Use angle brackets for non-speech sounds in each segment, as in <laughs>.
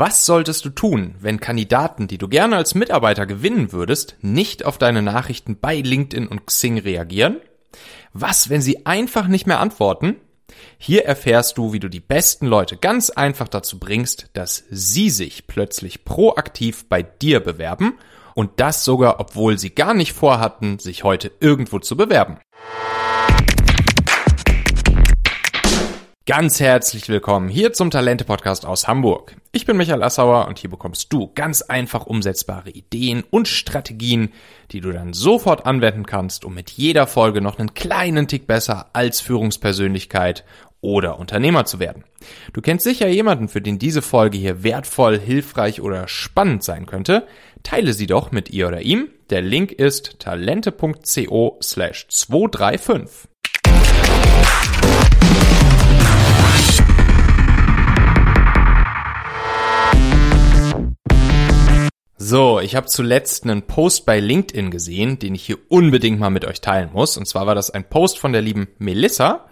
Was solltest du tun, wenn Kandidaten, die du gerne als Mitarbeiter gewinnen würdest, nicht auf deine Nachrichten bei LinkedIn und Xing reagieren? Was, wenn sie einfach nicht mehr antworten? Hier erfährst du, wie du die besten Leute ganz einfach dazu bringst, dass sie sich plötzlich proaktiv bei dir bewerben und das sogar, obwohl sie gar nicht vorhatten, sich heute irgendwo zu bewerben. Ganz herzlich willkommen hier zum Talente Podcast aus Hamburg. Ich bin Michael Assauer und hier bekommst du ganz einfach umsetzbare Ideen und Strategien, die du dann sofort anwenden kannst, um mit jeder Folge noch einen kleinen Tick besser als Führungspersönlichkeit oder Unternehmer zu werden. Du kennst sicher jemanden, für den diese Folge hier wertvoll, hilfreich oder spannend sein könnte. Teile sie doch mit ihr oder ihm. Der Link ist talente.co slash 235. So, ich habe zuletzt einen Post bei LinkedIn gesehen, den ich hier unbedingt mal mit euch teilen muss. Und zwar war das ein Post von der lieben Melissa.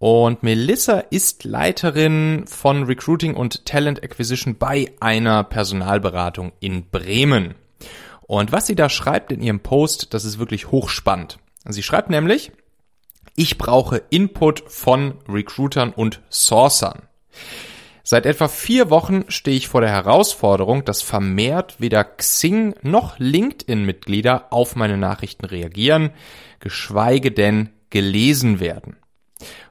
Und Melissa ist Leiterin von Recruiting und Talent Acquisition bei einer Personalberatung in Bremen. Und was sie da schreibt in ihrem Post, das ist wirklich hochspannend. Sie schreibt nämlich, ich brauche Input von Recruitern und Sourcern. Seit etwa vier Wochen stehe ich vor der Herausforderung, dass vermehrt weder Xing noch LinkedIn-Mitglieder auf meine Nachrichten reagieren, geschweige denn gelesen werden.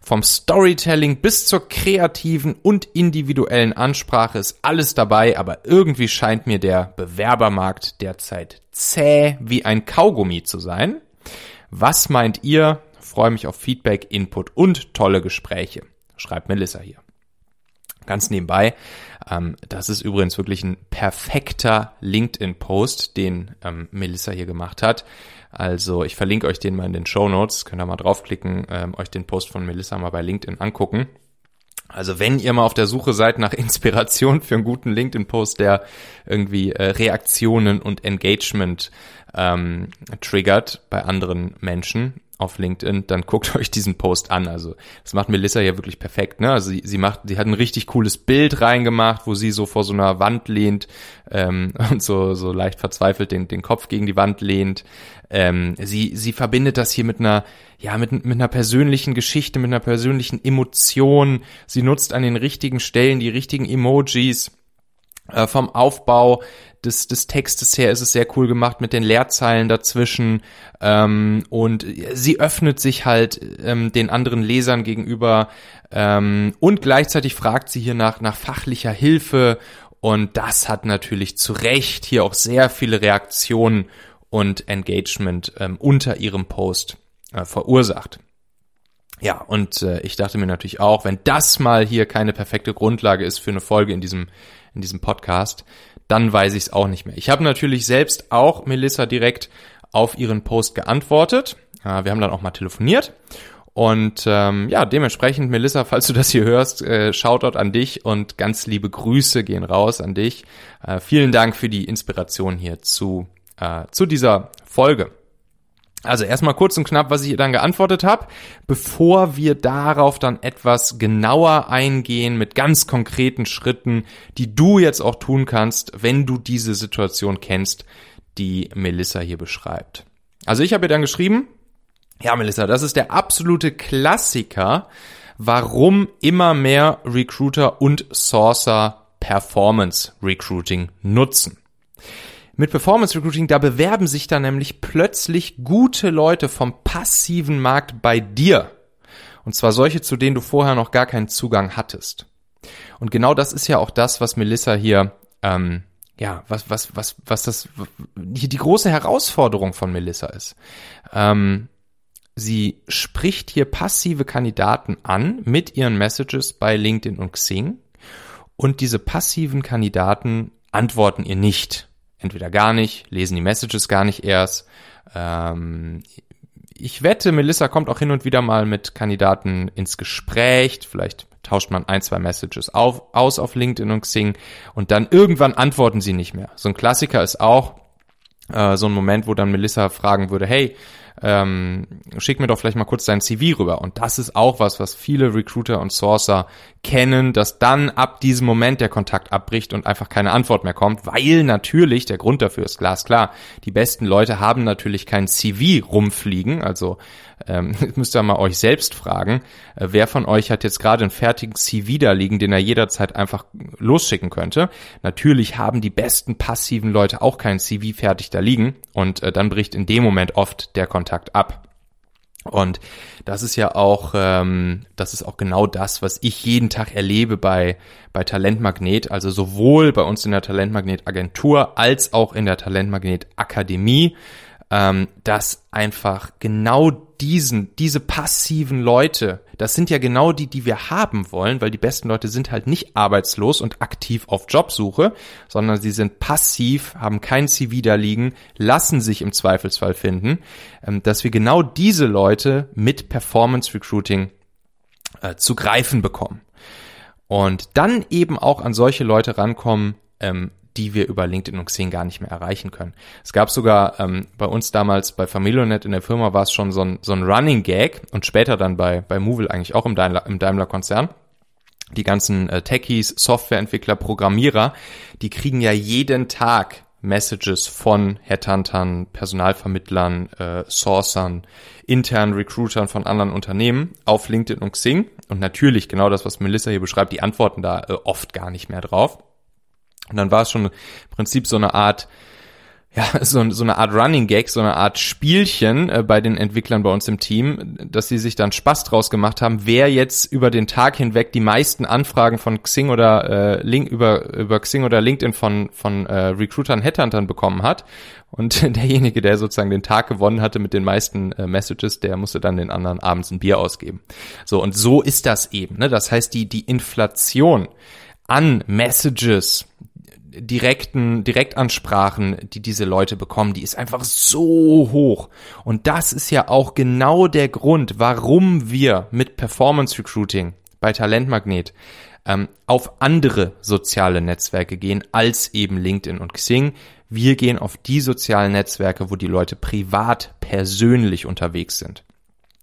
Vom Storytelling bis zur kreativen und individuellen Ansprache ist alles dabei, aber irgendwie scheint mir der Bewerbermarkt derzeit zäh wie ein Kaugummi zu sein. Was meint ihr? Freue mich auf Feedback, Input und tolle Gespräche. Schreibt Melissa hier. Ganz nebenbei, ähm, das ist übrigens wirklich ein perfekter LinkedIn-Post, den ähm, Melissa hier gemacht hat. Also ich verlinke euch den mal in den Show Notes, könnt ihr mal draufklicken, ähm, euch den Post von Melissa mal bei LinkedIn angucken. Also wenn ihr mal auf der Suche seid nach <laughs> Inspiration für einen guten LinkedIn-Post, der irgendwie äh, Reaktionen und Engagement ähm, triggert bei anderen Menschen, auf LinkedIn, dann guckt <laughs> euch diesen Post an. Also das macht Melissa ja wirklich perfekt. Ne? Also sie, sie macht, sie hat ein richtig cooles Bild reingemacht, wo sie so vor so einer Wand lehnt ähm, <laughs> und so so leicht verzweifelt den den Kopf gegen die Wand lehnt. Ähm, sie sie verbindet das hier mit einer ja mit mit einer persönlichen Geschichte, mit einer persönlichen Emotion. Sie nutzt an den richtigen Stellen die richtigen Emojis äh, vom Aufbau des, des Textes her ist es sehr cool gemacht mit den Leerzeilen dazwischen ähm, und sie öffnet sich halt ähm, den anderen Lesern gegenüber ähm, und gleichzeitig fragt sie hier nach, nach fachlicher Hilfe und das hat natürlich zu Recht hier auch sehr viele Reaktionen und Engagement ähm, unter ihrem Post äh, verursacht. Ja, und äh, ich dachte mir natürlich auch, wenn das mal hier keine perfekte Grundlage ist für eine Folge in diesem in diesem Podcast, dann weiß ich es auch nicht mehr. Ich habe natürlich selbst auch Melissa direkt auf ihren Post geantwortet. Äh, wir haben dann auch mal telefoniert. Und ähm, ja, dementsprechend, Melissa, falls du das hier hörst, äh, Shoutout an dich und ganz liebe Grüße gehen raus an dich. Äh, vielen Dank für die Inspiration hier zu, äh, zu dieser Folge. Also erstmal kurz und knapp, was ich ihr dann geantwortet habe, bevor wir darauf dann etwas genauer eingehen mit ganz konkreten Schritten, die du jetzt auch tun kannst, wenn du diese Situation kennst, die Melissa hier beschreibt. Also ich habe ihr dann geschrieben, ja Melissa, das ist der absolute Klassiker, warum immer mehr Recruiter und Sourcer Performance Recruiting nutzen. Mit Performance Recruiting, da bewerben sich dann nämlich plötzlich gute Leute vom passiven Markt bei dir. Und zwar solche, zu denen du vorher noch gar keinen Zugang hattest. Und genau das ist ja auch das, was Melissa hier, ähm, ja, was, was, was, was das, die, die große Herausforderung von Melissa ist. Ähm, sie spricht hier passive Kandidaten an mit ihren Messages bei LinkedIn und Xing. Und diese passiven Kandidaten antworten ihr nicht entweder gar nicht, lesen die Messages gar nicht erst. Ähm, ich wette, Melissa kommt auch hin und wieder mal mit Kandidaten ins Gespräch. Vielleicht tauscht man ein, zwei Messages auf, aus auf LinkedIn und Xing und dann irgendwann antworten sie nicht mehr. So ein Klassiker ist auch äh, so ein Moment, wo dann Melissa fragen würde, hey, ähm, schick mir doch vielleicht mal kurz dein CV rüber. Und das ist auch was, was viele Recruiter und Sourcer kennen, dass dann ab diesem Moment der Kontakt abbricht und einfach keine Antwort mehr kommt, weil natürlich, der Grund dafür ist glasklar, die besten Leute haben natürlich kein CV rumfliegen, also ähm, <laughs> müsst ihr mal euch selbst fragen, äh, wer von euch hat jetzt gerade einen fertigen CV da liegen, den er jederzeit einfach losschicken könnte. Natürlich haben die besten passiven Leute auch kein CV fertig da liegen und äh, dann bricht in dem Moment oft der Kontakt ab. Und das ist ja auch, ähm, das ist auch genau das, was ich jeden Tag erlebe bei, bei Talentmagnet, also sowohl bei uns in der Talentmagnet Agentur als auch in der Talentmagnet Akademie, ähm, dass einfach genau diesen, diese passiven Leute, das sind ja genau die, die wir haben wollen, weil die besten Leute sind halt nicht arbeitslos und aktiv auf Jobsuche, sondern sie sind passiv, haben kein CV da liegen, lassen sich im Zweifelsfall finden, ähm, dass wir genau diese Leute mit Performance Recruiting äh, zu greifen bekommen. Und dann eben auch an solche Leute rankommen, ähm, die wir über LinkedIn und Xing gar nicht mehr erreichen können. Es gab sogar ähm, bei uns damals bei Familionet in der Firma war es schon so ein, so ein Running Gag und später dann bei, bei Movil eigentlich auch im Daimler, im Daimler-Konzern. Die ganzen äh, Techies, Softwareentwickler, Programmierer, die kriegen ja jeden Tag Messages von Headhuntern, Personalvermittlern, äh, Sourcern, internen Recruitern von anderen Unternehmen auf LinkedIn und Xing. Und natürlich genau das, was Melissa hier beschreibt, die antworten da äh, oft gar nicht mehr drauf. Und dann war es schon im Prinzip so eine Art, ja, <laughs> so, so eine Art Running Gag, so eine Art Spielchen äh, bei den Entwicklern bei uns im Team, dass sie sich dann Spaß draus gemacht haben, wer jetzt über den Tag hinweg die meisten Anfragen von Xing oder äh, Link über über Xing oder LinkedIn von von äh, Recruitern, Headhuntern bekommen hat. Und <laughs> derjenige, der sozusagen den Tag gewonnen hatte mit den meisten äh, Messages, der musste dann den anderen abends ein Bier ausgeben. So und so ist das eben. Ne? Das heißt, die die Inflation an Messages direkten, Direktansprachen, die diese Leute bekommen, die ist einfach so hoch. Und das ist ja auch genau der Grund, warum wir mit Performance Recruiting bei Talentmagnet ähm, auf andere soziale Netzwerke gehen als eben LinkedIn und Xing. Wir gehen auf die sozialen Netzwerke, wo die Leute privat, persönlich unterwegs sind.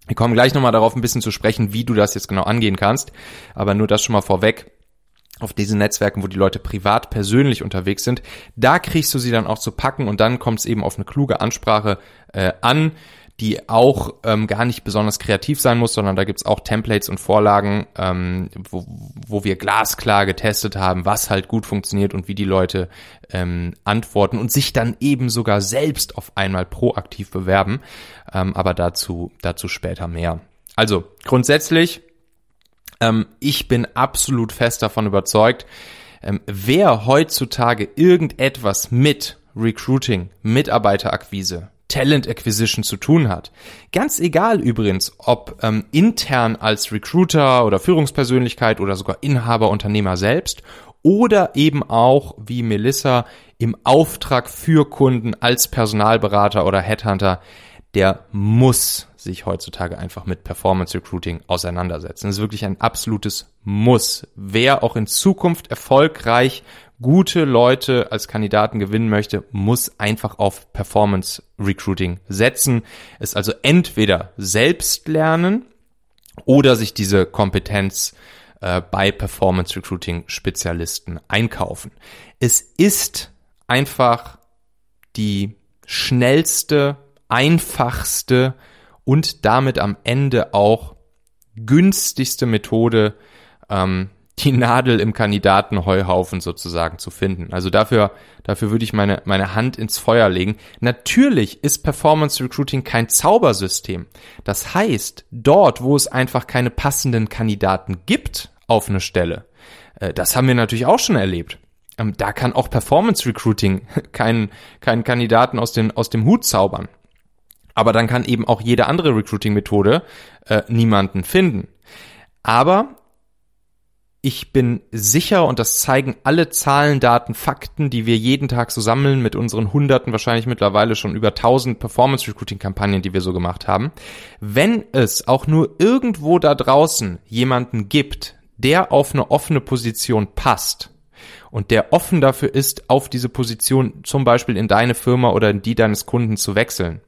Wir kommen gleich nochmal darauf ein bisschen zu sprechen, wie du das jetzt genau angehen kannst. Aber nur das schon mal vorweg auf diesen Netzwerken, wo die Leute privat, persönlich unterwegs sind, da kriegst du sie dann auch zu packen und dann kommt es eben auf eine kluge Ansprache äh, an, die auch ähm, gar nicht besonders kreativ sein muss, sondern da gibt's auch Templates und Vorlagen, ähm, wo, wo wir glasklar getestet haben, was halt gut funktioniert und wie die Leute ähm, antworten und sich dann eben sogar selbst auf einmal proaktiv bewerben. Ähm, aber dazu, dazu später mehr. Also grundsätzlich ähm, ich bin absolut fest davon überzeugt, ähm, wer heutzutage irgendetwas mit Recruiting, Mitarbeiterakquise, Talent Acquisition zu tun hat. Ganz egal übrigens, ob ähm, intern als Recruiter oder Führungspersönlichkeit oder sogar Inhaber, Unternehmer selbst oder eben auch wie Melissa im Auftrag für Kunden als Personalberater oder Headhunter, der muss sich heutzutage einfach mit Performance Recruiting auseinandersetzen. Das ist wirklich ein absolutes Muss. Wer auch in Zukunft erfolgreich gute Leute als Kandidaten gewinnen möchte, muss einfach auf Performance Recruiting setzen. Es also entweder selbst lernen oder sich diese Kompetenz äh, bei Performance Recruiting Spezialisten einkaufen. Es ist einfach die schnellste, einfachste und damit am Ende auch günstigste Methode, ähm, die Nadel im Kandidatenheuhaufen sozusagen zu finden. Also dafür, dafür würde ich meine, meine Hand ins Feuer legen. Natürlich ist Performance Recruiting kein Zaubersystem. Das heißt, dort, wo es einfach keine passenden Kandidaten gibt auf eine Stelle, äh, das haben wir natürlich auch schon erlebt. Ähm, da kann auch Performance Recruiting <laughs> keinen, keinen Kandidaten aus, den, aus dem Hut zaubern. Aber dann kann eben auch jede andere Recruiting-Methode äh, niemanden finden. Aber ich bin sicher, und das zeigen alle Zahlen, Daten, Fakten, die wir jeden Tag so sammeln mit unseren Hunderten, wahrscheinlich mittlerweile schon über 1000 Performance-Recruiting-Kampagnen, die wir so gemacht haben. Wenn es auch nur irgendwo da draußen jemanden gibt, der auf eine offene Position passt, und der offen dafür ist, auf diese Position zum Beispiel in deine Firma oder in die deines Kunden zu wechseln,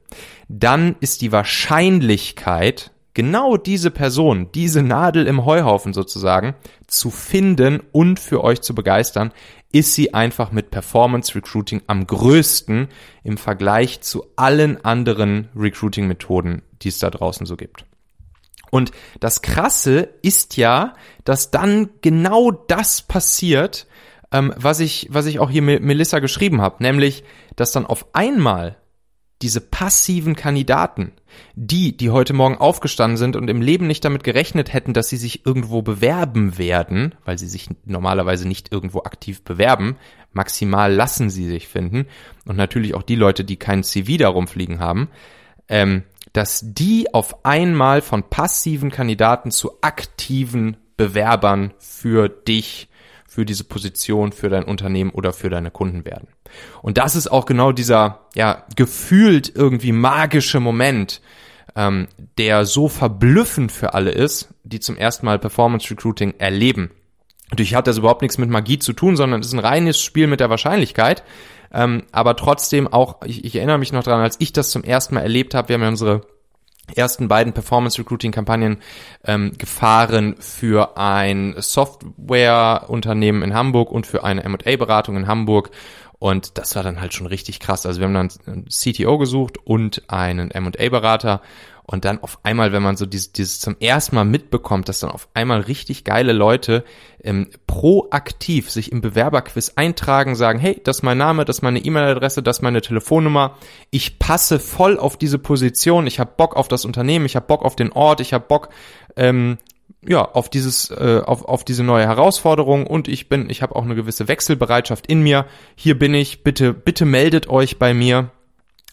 dann ist die Wahrscheinlichkeit, genau diese Person, diese Nadel im Heuhaufen sozusagen, zu finden und für euch zu begeistern, ist sie einfach mit Performance Recruiting am größten im Vergleich zu allen anderen Recruiting Methoden, die es da draußen so gibt. Und das Krasse ist ja, dass dann genau das passiert, ähm, was ich, was ich auch hier mit Melissa geschrieben habe, nämlich, dass dann auf einmal diese passiven Kandidaten, die, die heute Morgen aufgestanden sind und im Leben nicht damit gerechnet hätten, dass sie sich irgendwo bewerben werden, weil sie sich normalerweise nicht irgendwo aktiv bewerben, maximal lassen sie sich finden. Und natürlich auch die Leute, die kein CV darum fliegen haben, ähm, dass die auf einmal von passiven Kandidaten zu aktiven Bewerbern für dich, für diese Position, für dein Unternehmen oder für deine Kunden werden. Und das ist auch genau dieser, ja, gefühlt irgendwie magische Moment, ähm, der so verblüffend für alle ist, die zum ersten Mal Performance Recruiting erleben. Natürlich hat das überhaupt nichts mit Magie zu tun, sondern es ist ein reines Spiel mit der Wahrscheinlichkeit. Ähm, aber trotzdem auch, ich, ich erinnere mich noch dran, als ich das zum ersten Mal erlebt habe, wir haben ja unsere ersten beiden Performance Recruiting Kampagnen ähm, gefahren für ein Softwareunternehmen in Hamburg und für eine M&A Beratung in Hamburg und das war dann halt schon richtig krass. Also wir haben dann einen CTO gesucht und einen M&A Berater und dann auf einmal, wenn man so dieses, dieses zum ersten Mal mitbekommt, dass dann auf einmal richtig geile Leute ähm, proaktiv sich im Bewerberquiz eintragen, sagen, hey, das ist mein Name, das ist meine E-Mail-Adresse, das ist meine Telefonnummer. Ich passe voll auf diese Position, ich habe Bock auf das Unternehmen, ich habe Bock auf den Ort, ich habe Bock ähm, ja, auf dieses, äh, auf, auf diese neue Herausforderung und ich bin, ich habe auch eine gewisse Wechselbereitschaft in mir. Hier bin ich, bitte, bitte meldet euch bei mir.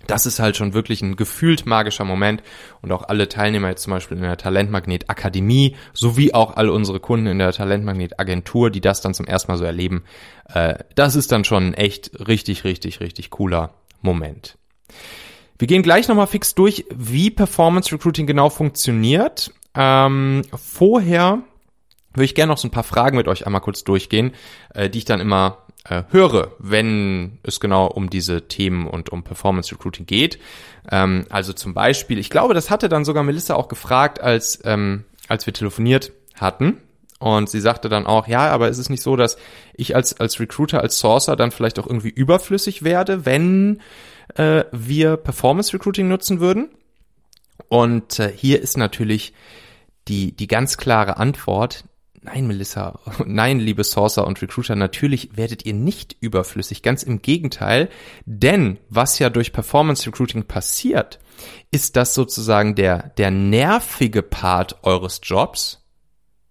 Das ist halt schon wirklich ein gefühlt magischer Moment und auch alle Teilnehmer jetzt zum Beispiel in der Talentmagnet Akademie sowie auch alle unsere Kunden in der Talentmagnet Agentur, die das dann zum ersten Mal so erleben, äh, das ist dann schon ein echt richtig, richtig, richtig cooler Moment. Wir gehen gleich nochmal fix durch, wie Performance Recruiting genau funktioniert. Ähm, vorher würde ich gerne noch so ein paar Fragen mit euch einmal kurz durchgehen, äh, die ich dann immer äh, höre, wenn es genau um diese Themen und um Performance Recruiting geht. Ähm, also zum Beispiel, ich glaube, das hatte dann sogar Melissa auch gefragt, als, ähm, als wir telefoniert hatten. Und sie sagte dann auch, ja, aber ist es nicht so, dass ich als, als Recruiter, als Sourcer dann vielleicht auch irgendwie überflüssig werde, wenn äh, wir Performance Recruiting nutzen würden? Und äh, hier ist natürlich die, die ganz klare Antwort, Nein, Melissa, <laughs> nein, liebe Sourcer und Recruiter, natürlich werdet ihr nicht überflüssig, ganz im Gegenteil, denn was ja durch Performance Recruiting passiert, ist dass sozusagen der, der nervige Part eures Jobs,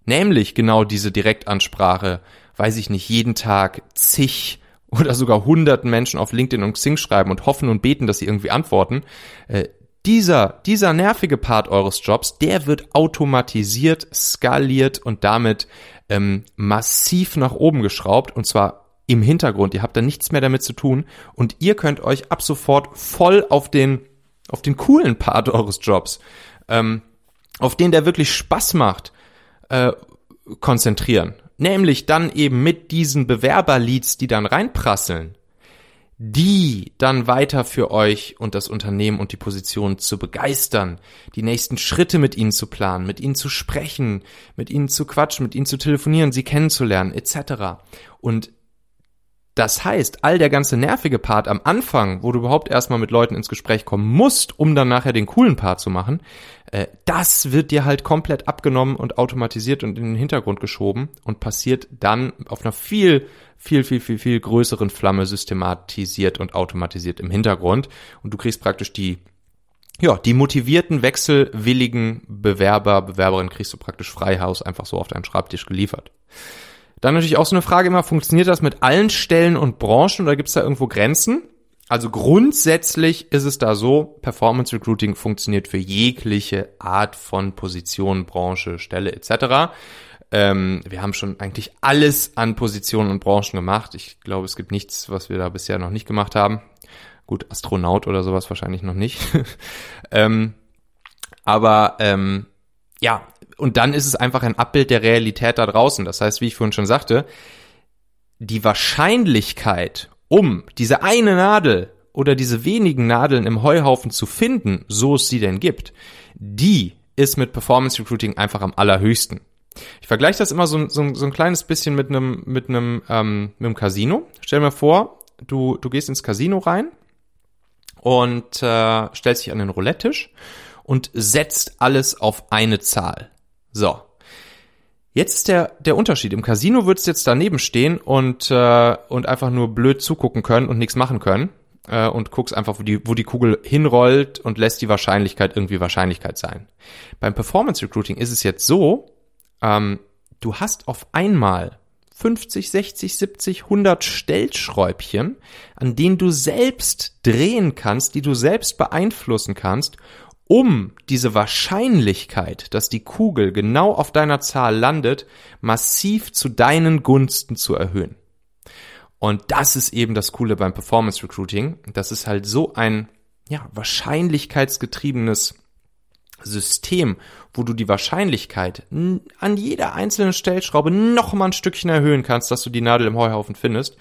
nämlich genau diese Direktansprache, weiß ich nicht, jeden Tag zig oder sogar hunderten Menschen auf LinkedIn und Xing schreiben und hoffen und beten, dass sie irgendwie antworten, äh, dieser, dieser nervige Part eures Jobs, der wird automatisiert, skaliert und damit ähm, massiv nach oben geschraubt und zwar im Hintergrund. Ihr habt da nichts mehr damit zu tun und ihr könnt euch ab sofort voll auf den, auf den coolen Part eures Jobs, ähm, auf den der wirklich Spaß macht, äh, konzentrieren. Nämlich dann eben mit diesen Bewerberleads, die dann reinprasseln die dann weiter für euch und das Unternehmen und die Position zu begeistern, die nächsten Schritte mit ihnen zu planen, mit ihnen zu sprechen, mit ihnen zu quatschen, mit ihnen zu telefonieren, sie kennenzulernen, etc. Und das heißt, all der ganze nervige Part am Anfang, wo du überhaupt erstmal mit Leuten ins Gespräch kommen musst, um dann nachher den coolen Part zu machen, äh, das wird dir halt komplett abgenommen und automatisiert und in den Hintergrund geschoben und passiert dann auf einer viel, viel, viel, viel, viel größeren Flamme systematisiert und automatisiert im Hintergrund. Und du kriegst praktisch die ja, die motivierten, wechselwilligen Bewerber, Bewerberinnen kriegst du praktisch Freihaus einfach so auf deinen Schreibtisch geliefert. Dann natürlich auch so eine Frage immer, funktioniert das mit allen Stellen und Branchen oder gibt es da irgendwo Grenzen? Also grundsätzlich ist es da so, Performance Recruiting funktioniert für jegliche Art von Position, Branche, Stelle etc. Ähm, wir haben schon eigentlich alles an Positionen und Branchen gemacht. Ich glaube, es gibt nichts, was wir da bisher noch nicht gemacht haben. Gut, Astronaut oder sowas wahrscheinlich noch nicht. <laughs> ähm, aber ähm, ja, und dann ist es einfach ein Abbild der Realität da draußen. Das heißt, wie ich vorhin schon sagte, die Wahrscheinlichkeit, um diese eine Nadel oder diese wenigen Nadeln im Heuhaufen zu finden, so es sie denn gibt, die ist mit Performance Recruiting einfach am allerhöchsten. Ich vergleiche das immer so, so, so ein kleines bisschen mit einem mit einem ähm, mit einem Casino. Stell mal vor, du du gehst ins Casino rein und äh, stellst dich an den Roulette-Tisch und setzt alles auf eine Zahl. So. Jetzt ist der, der Unterschied. Im Casino würdest du jetzt daneben stehen und, äh, und einfach nur blöd zugucken können und nichts machen können. Äh, und guckst einfach, wo die, wo die Kugel hinrollt und lässt die Wahrscheinlichkeit irgendwie Wahrscheinlichkeit sein. Beim Performance Recruiting ist es jetzt so, ähm, du hast auf einmal 50, 60, 70, 100 Stellschräubchen, an denen du selbst drehen kannst, die du selbst beeinflussen kannst, um diese Wahrscheinlichkeit, dass die Kugel genau auf deiner Zahl landet, massiv zu deinen Gunsten zu erhöhen. Und das ist eben das Coole beim Performance Recruiting. Das ist halt so ein, ja, wahrscheinlichkeitsgetriebenes System, wo du die Wahrscheinlichkeit an jeder einzelnen Stellschraube noch mal ein Stückchen erhöhen kannst, dass du die Nadel im Heuhaufen findest.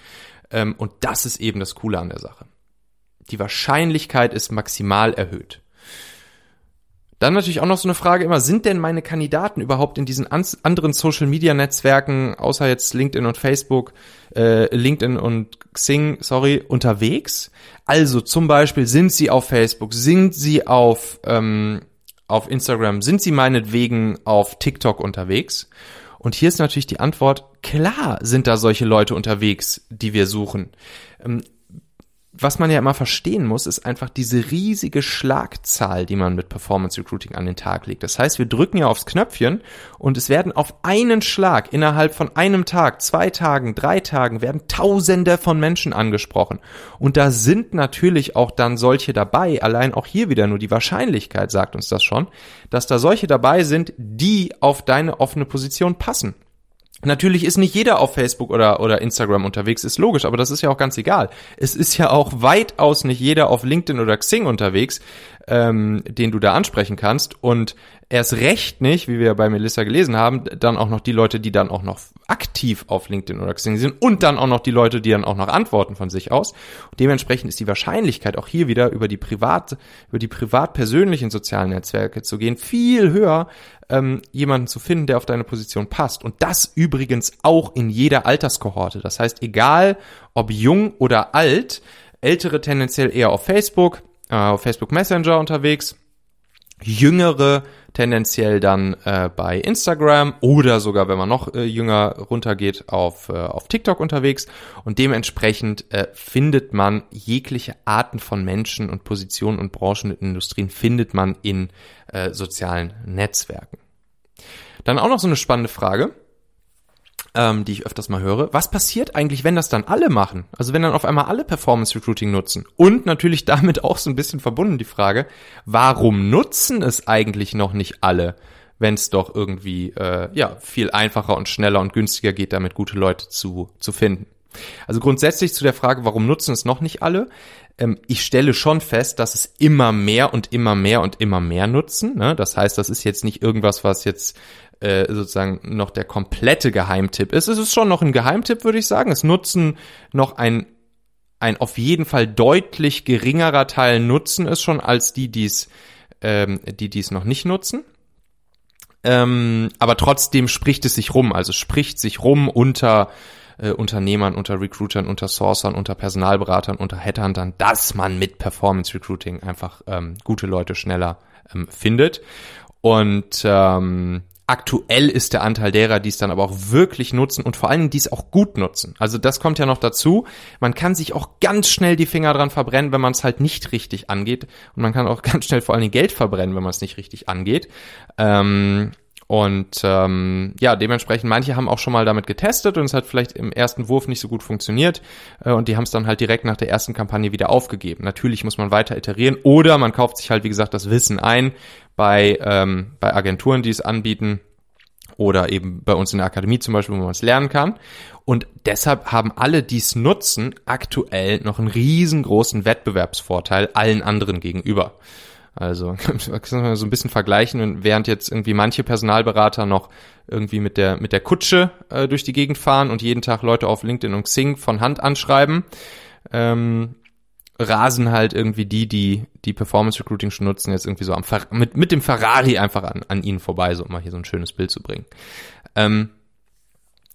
Ähm, und das ist eben das Coole an der Sache. Die Wahrscheinlichkeit ist maximal erhöht. Dann natürlich auch noch so eine Frage immer, sind denn meine Kandidaten überhaupt in diesen anderen Social Media Netzwerken, außer jetzt LinkedIn und Facebook, äh, LinkedIn und Xing, sorry, unterwegs? Also zum Beispiel, sind sie auf Facebook, sind sie auf ähm, auf Instagram, sind sie meinetwegen auf TikTok unterwegs? Und hier ist natürlich die Antwort, klar sind da solche Leute unterwegs, die wir suchen. Was man ja immer verstehen muss, ist einfach diese riesige Schlagzahl, die man mit Performance Recruiting an den Tag legt. Das heißt, wir drücken ja aufs Knöpfchen und es werden auf einen Schlag innerhalb von einem Tag, zwei Tagen, drei Tagen werden Tausende von Menschen angesprochen. Und da sind natürlich auch dann solche dabei, allein auch hier wieder nur die Wahrscheinlichkeit sagt uns das schon, dass da solche dabei sind, die auf deine offene Position passen. Natürlich ist nicht jeder auf Facebook oder, oder Instagram unterwegs, ist logisch, aber das ist ja auch ganz egal. Es ist ja auch weitaus nicht jeder auf LinkedIn oder Xing unterwegs, ähm, den du da ansprechen kannst. Und erst recht nicht, wie wir bei Melissa gelesen haben, dann auch noch die Leute, die dann auch noch aktiv auf LinkedIn oder Xing sind und dann auch noch die Leute, die dann auch noch antworten von sich aus. Und dementsprechend ist die Wahrscheinlichkeit auch hier wieder über die privat, über die privat persönlichen sozialen Netzwerke zu gehen viel höher, ähm, jemanden zu finden, der auf deine Position passt. Und das übrigens auch in jeder Alterskohorte. Das heißt, egal ob jung oder alt, ältere tendenziell eher auf Facebook, äh, auf Facebook Messenger unterwegs, jüngere tendenziell dann äh, bei Instagram oder sogar, wenn man noch äh, jünger runtergeht, auf, äh, auf TikTok unterwegs. Und dementsprechend äh, findet man jegliche Arten von Menschen und Positionen und Branchen und Industrien findet man in äh, sozialen Netzwerken. Dann auch noch so eine spannende Frage ähm, die ich öfters mal höre. Was passiert eigentlich, wenn das dann alle machen? Also wenn dann auf einmal alle Performance Recruiting nutzen? Und natürlich <laughs> damit auch so ein bisschen verbunden die Frage, warum nutzen es eigentlich noch nicht alle? wenn es doch irgendwie äh, ja viel einfacher und schneller und günstiger geht, damit gute Leute zu zu finden. Also grundsätzlich zu der Frage, warum nutzen es noch nicht alle? Ähm, ich stelle schon fest, dass es immer mehr und immer mehr und immer mehr nutzen. Ne? Das heißt, das ist jetzt nicht irgendwas, was jetzt äh, sozusagen noch der komplette Geheimtipp ist. Es ist schon noch ein Geheimtipp, würde ich sagen. Es nutzen noch ein ein auf jeden Fall deutlich geringerer Teil nutzen es schon als die, die's, ähm, die dies noch nicht nutzen. Ähm, aber trotzdem spricht es sich rum, also spricht sich rum unter äh, Unternehmern, unter Recruitern, unter Sourcern, unter Personalberatern, unter Headhuntern, dass man mit Performance Recruiting einfach ähm, gute Leute schneller ähm, findet. Und ähm, Aktuell ist der Anteil derer, die es dann aber auch wirklich nutzen und vor allem die es auch gut nutzen. Also das kommt ja noch dazu. Man kann sich auch ganz schnell die Finger dran verbrennen, wenn man es halt nicht richtig angeht. Und man kann auch <laughs> ganz schnell vor allem Geld verbrennen, wenn man es nicht richtig angeht. Ähm, und ähm, ja, dementsprechend, manche haben auch schon mal damit getestet und es hat vielleicht im ersten Wurf nicht so gut funktioniert äh, und die haben es dann halt direkt nach der ersten Kampagne wieder aufgegeben. Natürlich muss man weiter iterieren oder man kauft sich halt, wie gesagt, das Wissen ein bei, ähm, bei Agenturen, die es anbieten oder eben bei uns in der Akademie zum Beispiel, wo man es lernen kann. Und deshalb haben alle, die es nutzen, aktuell noch einen riesengroßen Wettbewerbsvorteil allen anderen gegenüber. Also <laughs> kann man so ein bisschen vergleichen, während jetzt irgendwie manche Personalberater noch irgendwie mit der mit der Kutsche äh, durch die Gegend fahren und jeden Tag Leute auf LinkedIn und Xing von Hand anschreiben, ähm, rasen halt irgendwie die, die die Performance Recruiting schon nutzen, jetzt irgendwie so am Fer mit mit dem Ferrari einfach an an ihnen vorbei, so um mal hier so ein schönes Bild zu bringen. Ähm,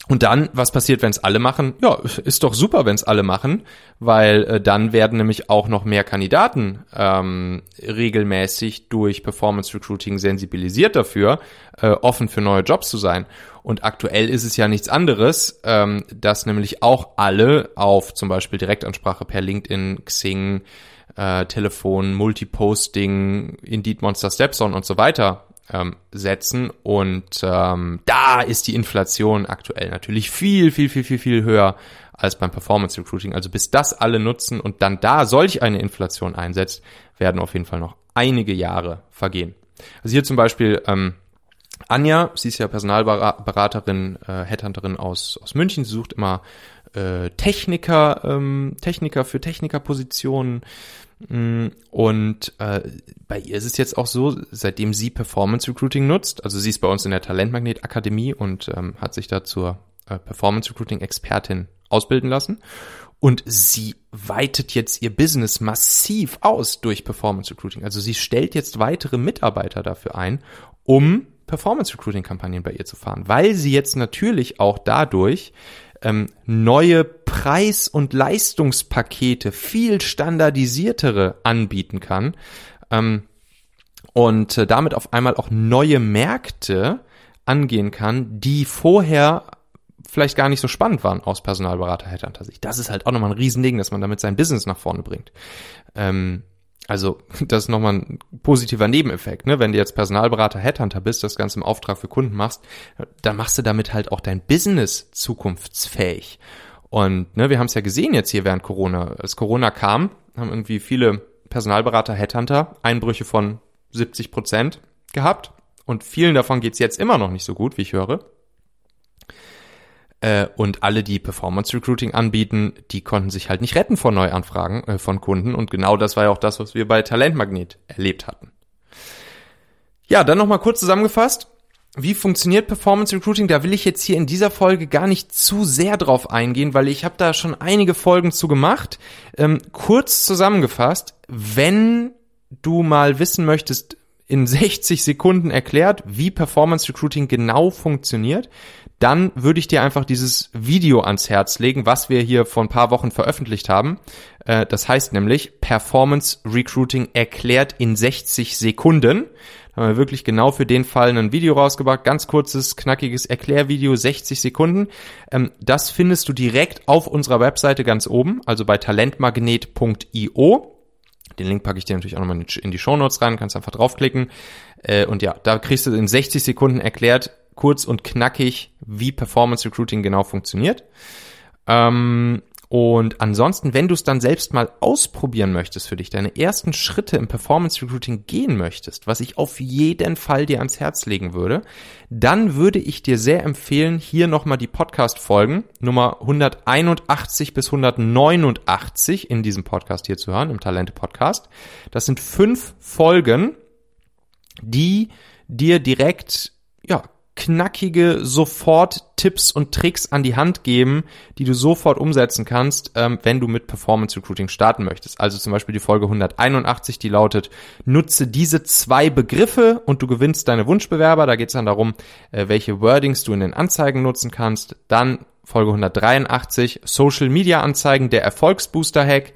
und dann, was passiert, wenn es alle machen? Ja, ist doch super, wenn es alle machen, weil äh, dann werden nämlich auch noch mehr Kandidaten ähm, regelmäßig durch Performance Recruiting sensibilisiert dafür, äh, offen für neue Jobs zu sein. Und aktuell ist es ja nichts anderes, ähm, dass nämlich auch alle auf zum Beispiel Direktansprache per LinkedIn, Xing, äh, Telefon, Multiposting, Indeed Monster Stepson und so weiter ähm, setzen. Und ähm, da ist die Inflation aktuell natürlich viel, viel, viel, viel, viel höher als beim Performance Recruiting. Also bis das alle nutzen und dann da solch eine Inflation einsetzt, werden auf jeden Fall noch einige Jahre vergehen. Also hier zum Beispiel ähm, Anja, sie ist ja Personalberaterin, äh, Headhunterin aus, aus München, sie sucht immer äh, Techniker, ähm, Techniker für Technikerpositionen, und äh, bei ihr ist es jetzt auch so, seitdem sie Performance Recruiting nutzt, also sie ist bei uns in der Talentmagnet Akademie und ähm, hat sich da zur äh, Performance Recruiting Expertin ausbilden lassen. Und sie weitet jetzt ihr Business massiv aus durch Performance Recruiting. Also sie stellt jetzt weitere Mitarbeiter dafür ein, um Performance Recruiting Kampagnen bei ihr zu fahren, weil sie jetzt natürlich auch dadurch ähm, neue Preis- und Leistungspakete, viel standardisiertere anbieten kann ähm, und äh, damit auf einmal auch neue Märkte angehen kann, die vorher vielleicht gar nicht so spannend waren aus Personalberater Headhunter Sicht. Das ist halt auch nochmal ein Riesending, dass man damit sein Business nach vorne bringt. Ähm, also <laughs> das ist nochmal ein positiver Nebeneffekt. Ne? Wenn du jetzt Personalberater, Headhunter bist, das Ganze im Auftrag für Kunden machst, dann machst du damit halt auch dein Business zukunftsfähig. Und ne, wir haben es ja gesehen jetzt hier während Corona. Als Corona kam, haben irgendwie viele Personalberater, Headhunter Einbrüche von 70 Prozent gehabt. Und vielen davon geht's jetzt immer noch nicht so gut, wie ich höre. Äh, und alle, die Performance Recruiting anbieten, die konnten sich halt nicht retten vor Neuanfragen äh, von Kunden. Und genau das war ja auch das, was wir bei Talentmagnet erlebt hatten. Ja, dann nochmal kurz zusammengefasst. Wie funktioniert Performance Recruiting? Da will ich jetzt hier in dieser Folge gar nicht zu sehr drauf eingehen, weil ich habe da schon einige Folgen zu gemacht. Ähm, kurz zusammengefasst, wenn du mal wissen möchtest, in 60 Sekunden erklärt, wie Performance Recruiting genau funktioniert, dann würde ich dir einfach dieses Video ans Herz legen, was wir hier vor ein paar Wochen veröffentlicht haben. Äh, das heißt nämlich Performance Recruiting erklärt in 60 Sekunden. Da haben wir wirklich genau für den Fall ein Video rausgebracht. Ganz kurzes, knackiges Erklärvideo, 60 Sekunden. Ähm, das findest du direkt auf unserer Webseite ganz oben, also bei talentmagnet.io. Den Link packe ich dir natürlich auch nochmal in die Show Notes rein, kannst einfach draufklicken. Äh, und ja, da kriegst du in 60 Sekunden erklärt, kurz und knackig, wie Performance Recruiting genau funktioniert. Ähm, und ansonsten, wenn du es dann selbst mal ausprobieren möchtest für dich, deine ersten Schritte im Performance Recruiting gehen möchtest, was ich auf jeden Fall dir ans Herz legen würde, dann würde ich dir sehr empfehlen, hier nochmal die Podcast-Folgen Nummer 181 bis 189 in diesem Podcast hier zu hören, im Talente-Podcast. Das sind fünf Folgen, die dir direkt knackige Sofort-Tipps und Tricks an die Hand geben, die du sofort umsetzen kannst, ähm, wenn du mit Performance Recruiting starten möchtest. Also zum Beispiel die Folge 181, die lautet, nutze diese zwei Begriffe und du gewinnst deine Wunschbewerber. Da geht es dann darum, äh, welche Wordings du in den Anzeigen nutzen kannst. Dann Folge 183, Social Media Anzeigen, der Erfolgsbooster Hack.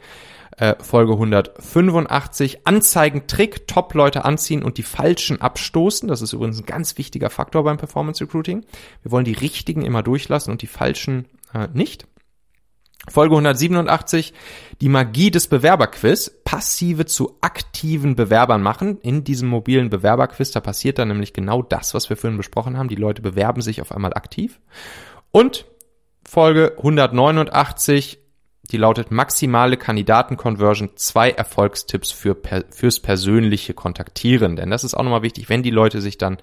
Äh, Folge 185. Anzeigentrick, Top-Leute anziehen und die falschen abstoßen. Das ist übrigens ein ganz wichtiger Faktor beim Performance Recruiting. Wir wollen die richtigen immer durchlassen und die falschen äh, nicht. Folge 187, die Magie des Bewerberquiz, passive zu aktiven Bewerbern machen. In diesem mobilen Bewerberquiz, da passiert dann nämlich genau das, was wir vorhin besprochen haben. Die Leute bewerben sich auf einmal aktiv. Und Folge 189, Die lautet maximale Kandidaten-Conversion, zwei Erfolgstipps für, fürs persönliche Kontaktieren. Denn das ist auch nochmal wichtig, wenn die Leute sich dann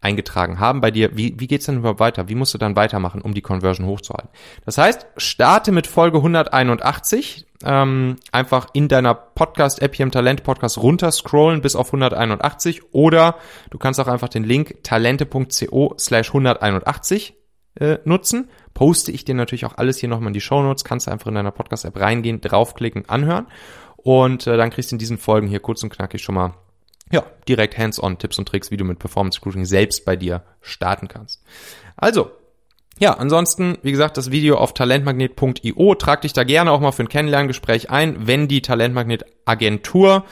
eingetragen haben bei dir, wie, wie geht's denn überhaupt weiter? Wie musst du dann weitermachen, um die Conversion hochzuhalten? Das heißt, starte mit Folge 181, ähm, einfach in deiner Podcast-App hier im Talente-Podcast runterscrollen bis auf 181 oder du kannst auch einfach den Link talente.co slash 181 äh, nutzen. Poste ich dir natürlich auch alles hier nochmal in die Show Notes. Kannst du einfach in deiner Podcast-App reingehen, draufklicken, anhören. Und äh, dann kriegst du in diesen Folgen hier kurz und knackig schon mal ja, direkt hands-on Tipps und Tricks, wie du mit Performance Recruiting selbst bei dir starten kannst. Also, ja, ansonsten, wie gesagt, das Video auf talentmagnet.io. Trag dich da gerne auch mal für ein Kennenlerngespräch ein, wenn die Talentmagnet Agentur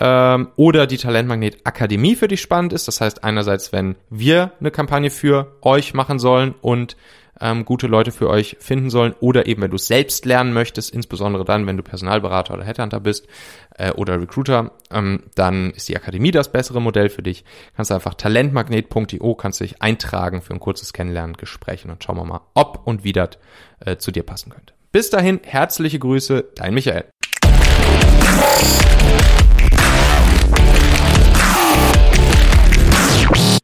ähm, oder die Talentmagnet Akademie für dich spannend ist. Das heißt einerseits, wenn wir eine Kampagne für euch machen sollen und ähm, gute Leute für euch finden sollen oder eben wenn du selbst lernen möchtest, insbesondere dann, wenn du Personalberater oder Headhunter bist äh, oder Recruiter, ähm, dann ist die Akademie das bessere Modell für dich. Kannst einfach talentmagnet.io, kannst dich eintragen für ein kurzes Kennenlerngespräch und dann schauen wir mal, ob und wie das äh, zu dir passen könnte. Bis dahin, herzliche Grüße, dein Michael.